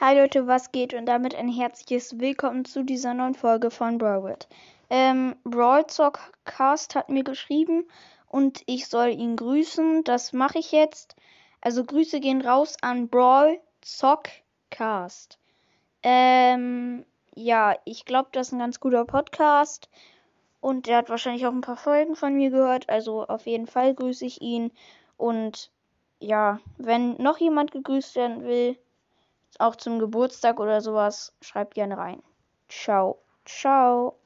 Hi Leute, was geht? Und damit ein herzliches Willkommen zu dieser neuen Folge von Brawlwood. Ähm, Brawlzockcast hat mir geschrieben und ich soll ihn grüßen. Das mache ich jetzt. Also Grüße gehen raus an Brawlzockcast. Ähm, ja, ich glaube, das ist ein ganz guter Podcast. Und er hat wahrscheinlich auch ein paar Folgen von mir gehört. Also auf jeden Fall grüße ich ihn. Und ja, wenn noch jemand gegrüßt werden will, auch zum Geburtstag oder sowas, schreibt gerne rein. Ciao. Ciao.